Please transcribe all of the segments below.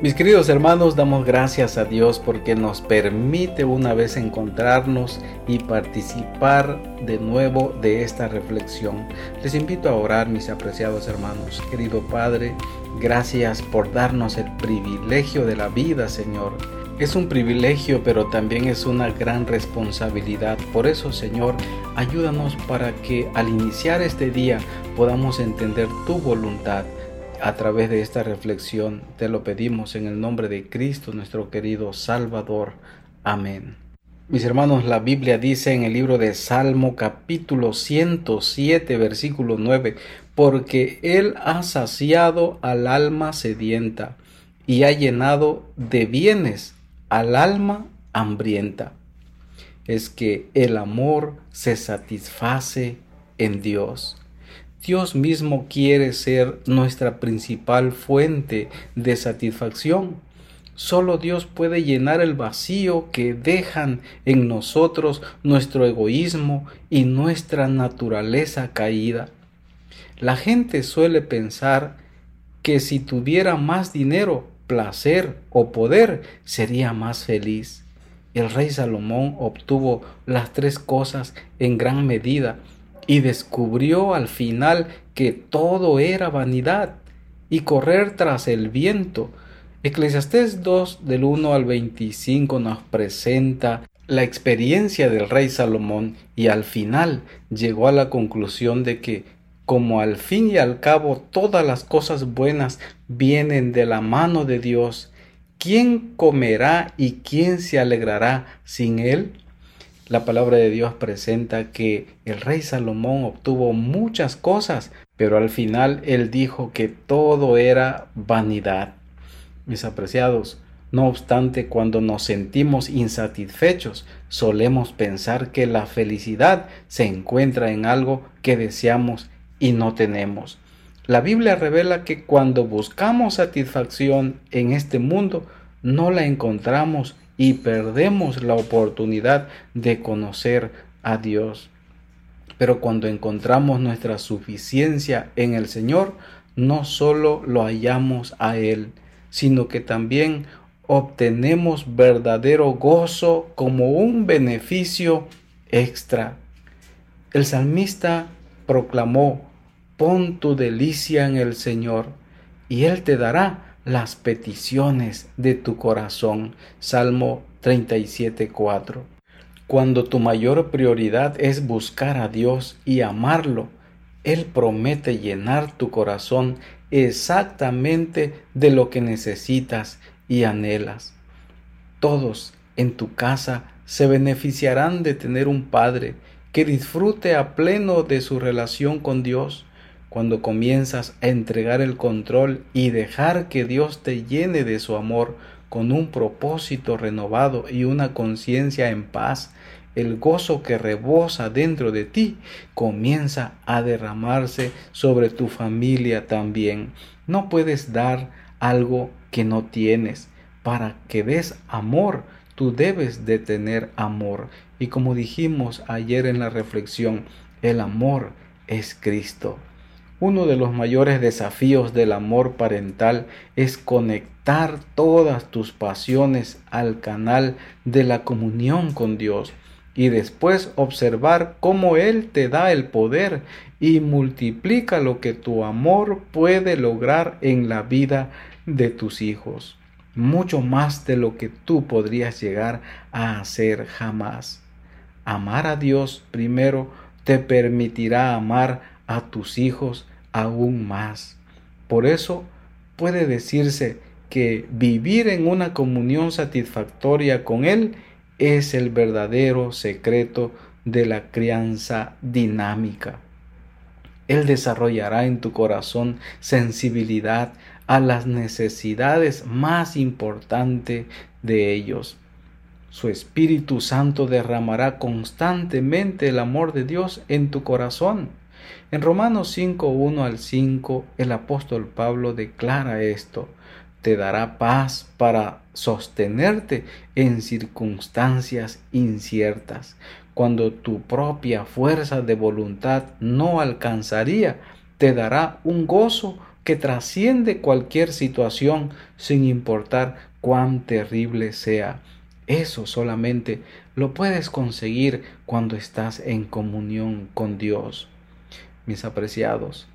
Mis queridos hermanos, damos gracias a Dios porque nos permite una vez encontrarnos y participar de nuevo de esta reflexión. Les invito a orar, mis apreciados hermanos. Querido Padre, gracias por darnos el privilegio de la vida, Señor. Es un privilegio, pero también es una gran responsabilidad. Por eso, Señor, ayúdanos para que al iniciar este día podamos entender tu voluntad a través de esta reflexión te lo pedimos en el nombre de Cristo nuestro querido Salvador. Amén. Mis hermanos, la Biblia dice en el libro de Salmo capítulo 107 versículo 9, porque Él ha saciado al alma sedienta y ha llenado de bienes al alma hambrienta. Es que el amor se satisface en Dios. Dios mismo quiere ser nuestra principal fuente de satisfacción. Solo Dios puede llenar el vacío que dejan en nosotros nuestro egoísmo y nuestra naturaleza caída. La gente suele pensar que si tuviera más dinero, placer o poder, sería más feliz. El rey Salomón obtuvo las tres cosas en gran medida y descubrió al final que todo era vanidad y correr tras el viento. Eclesiastés 2 del 1 al 25 nos presenta la experiencia del rey Salomón y al final llegó a la conclusión de que como al fin y al cabo todas las cosas buenas vienen de la mano de Dios, ¿quién comerá y quién se alegrará sin él? La palabra de Dios presenta que el rey Salomón obtuvo muchas cosas, pero al final él dijo que todo era vanidad. Mis apreciados, no obstante, cuando nos sentimos insatisfechos, solemos pensar que la felicidad se encuentra en algo que deseamos y no tenemos. La Biblia revela que cuando buscamos satisfacción en este mundo, no la encontramos y perdemos la oportunidad de conocer a Dios. Pero cuando encontramos nuestra suficiencia en el Señor, no solo lo hallamos a Él, sino que también obtenemos verdadero gozo como un beneficio extra. El salmista proclamó, pon tu delicia en el Señor, y Él te dará las peticiones de tu corazón. Salmo 37.4. Cuando tu mayor prioridad es buscar a Dios y amarlo, Él promete llenar tu corazón exactamente de lo que necesitas y anhelas. Todos en tu casa se beneficiarán de tener un Padre que disfrute a pleno de su relación con Dios cuando comienzas a entregar el control y dejar que Dios te llene de su amor con un propósito renovado y una conciencia en paz, el gozo que rebosa dentro de ti comienza a derramarse sobre tu familia también. No puedes dar algo que no tienes. Para que des amor, tú debes de tener amor. Y como dijimos ayer en la reflexión, el amor es Cristo. Uno de los mayores desafíos del amor parental es conectar todas tus pasiones al canal de la comunión con Dios y después observar cómo Él te da el poder y multiplica lo que tu amor puede lograr en la vida de tus hijos, mucho más de lo que tú podrías llegar a hacer jamás. Amar a Dios primero te permitirá amar a tus hijos aún más. Por eso puede decirse que vivir en una comunión satisfactoria con Él es el verdadero secreto de la crianza dinámica. Él desarrollará en tu corazón sensibilidad a las necesidades más importantes de ellos. Su Espíritu Santo derramará constantemente el amor de Dios en tu corazón. En Romanos 5, 1 al 5, el apóstol Pablo declara esto, te dará paz para sostenerte en circunstancias inciertas, cuando tu propia fuerza de voluntad no alcanzaría, te dará un gozo que trasciende cualquier situación sin importar cuán terrible sea. Eso solamente lo puedes conseguir cuando estás en comunión con Dios. Mis apreciados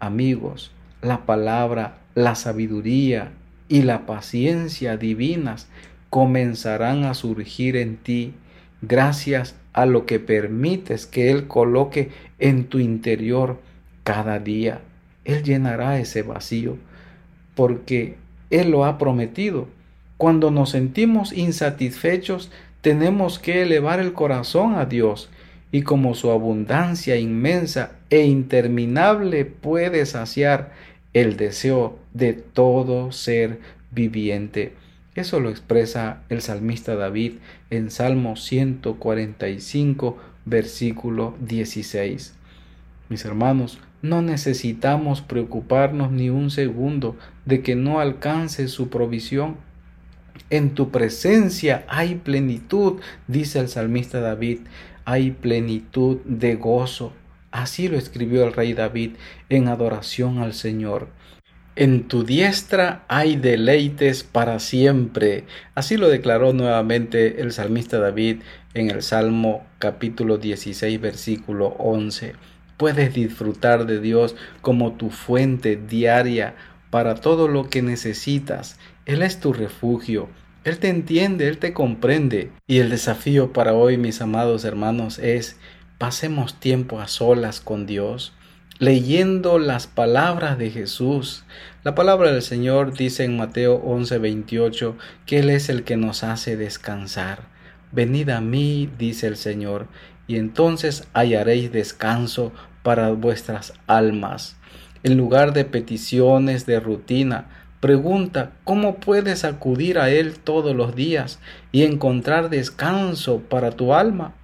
amigos, la palabra, la sabiduría y la paciencia divinas comenzarán a surgir en ti gracias a lo que permites que Él coloque en tu interior cada día. Él llenará ese vacío porque Él lo ha prometido. Cuando nos sentimos insatisfechos, tenemos que elevar el corazón a Dios y como su abundancia inmensa e interminable puede saciar el deseo de todo ser viviente. Eso lo expresa el salmista David en Salmo 145, versículo 16. Mis hermanos, no necesitamos preocuparnos ni un segundo de que no alcance su provisión. En tu presencia hay plenitud, dice el salmista David, hay plenitud de gozo. Así lo escribió el rey David en adoración al Señor. En tu diestra hay deleites para siempre. Así lo declaró nuevamente el salmista David en el Salmo capítulo 16 versículo 11. Puedes disfrutar de Dios como tu fuente diaria para todo lo que necesitas. Él es tu refugio. Él te entiende, Él te comprende. Y el desafío para hoy, mis amados hermanos, es pasemos tiempo a solas con Dios leyendo las palabras de Jesús. La palabra del Señor dice en Mateo 11:28 que Él es el que nos hace descansar. Venid a mí, dice el Señor, y entonces hallaréis descanso para vuestras almas. En lugar de peticiones de rutina, pregunta cómo puedes acudir a Él todos los días y encontrar descanso para tu alma,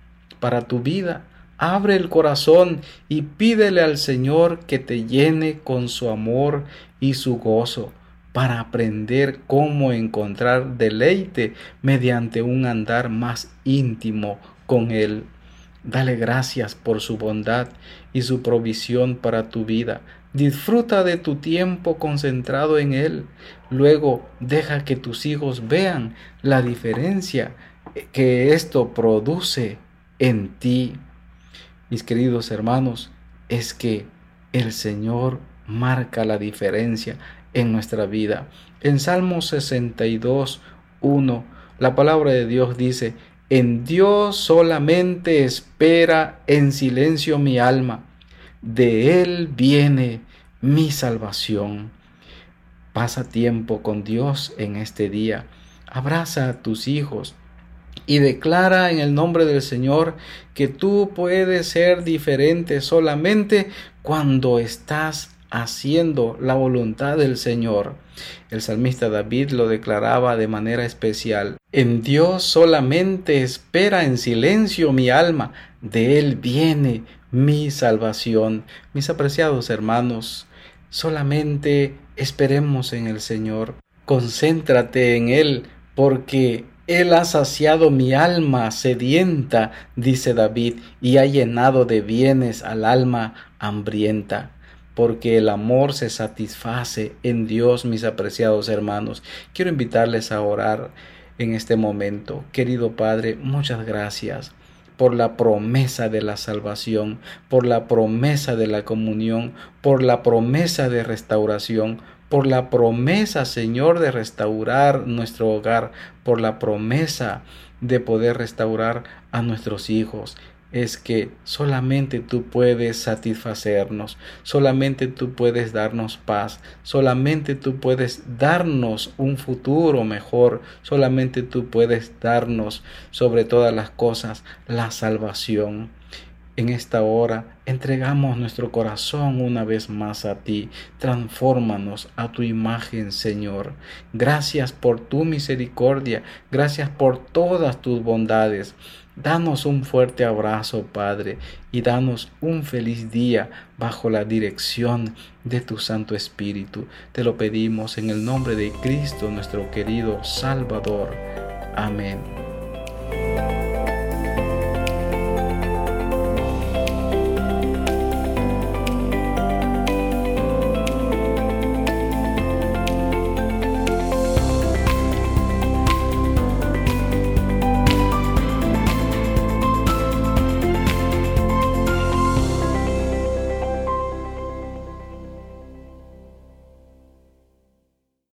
para tu vida. Abre el corazón y pídele al Señor que te llene con su amor y su gozo para aprender cómo encontrar deleite mediante un andar más íntimo con Él. Dale gracias por su bondad y su provisión para tu vida. Disfruta de tu tiempo concentrado en Él. Luego deja que tus hijos vean la diferencia que esto produce en ti mis queridos hermanos, es que el Señor marca la diferencia en nuestra vida. En Salmo 62, 1, la palabra de Dios dice, en Dios solamente espera en silencio mi alma, de Él viene mi salvación. Pasa tiempo con Dios en este día. Abraza a tus hijos, y declara en el nombre del Señor que tú puedes ser diferente solamente cuando estás haciendo la voluntad del Señor. El salmista David lo declaraba de manera especial. En Dios solamente espera en silencio mi alma, de Él viene mi salvación. Mis apreciados hermanos, solamente esperemos en el Señor. Concéntrate en Él, porque él ha saciado mi alma sedienta, dice David, y ha llenado de bienes al alma hambrienta porque el amor se satisface en Dios, mis apreciados hermanos. Quiero invitarles a orar en este momento. Querido Padre, muchas gracias por la promesa de la salvación, por la promesa de la comunión, por la promesa de restauración, por la promesa, Señor, de restaurar nuestro hogar, por la promesa de poder restaurar a nuestros hijos. Es que solamente tú puedes satisfacernos, solamente tú puedes darnos paz, solamente tú puedes darnos un futuro mejor, solamente tú puedes darnos sobre todas las cosas la salvación en esta hora entregamos nuestro corazón una vez más a ti. Transfórmanos a tu imagen, Señor. Gracias por tu misericordia. Gracias por todas tus bondades. Danos un fuerte abrazo, Padre, y danos un feliz día bajo la dirección de tu Santo Espíritu. Te lo pedimos en el nombre de Cristo, nuestro querido Salvador. Amén.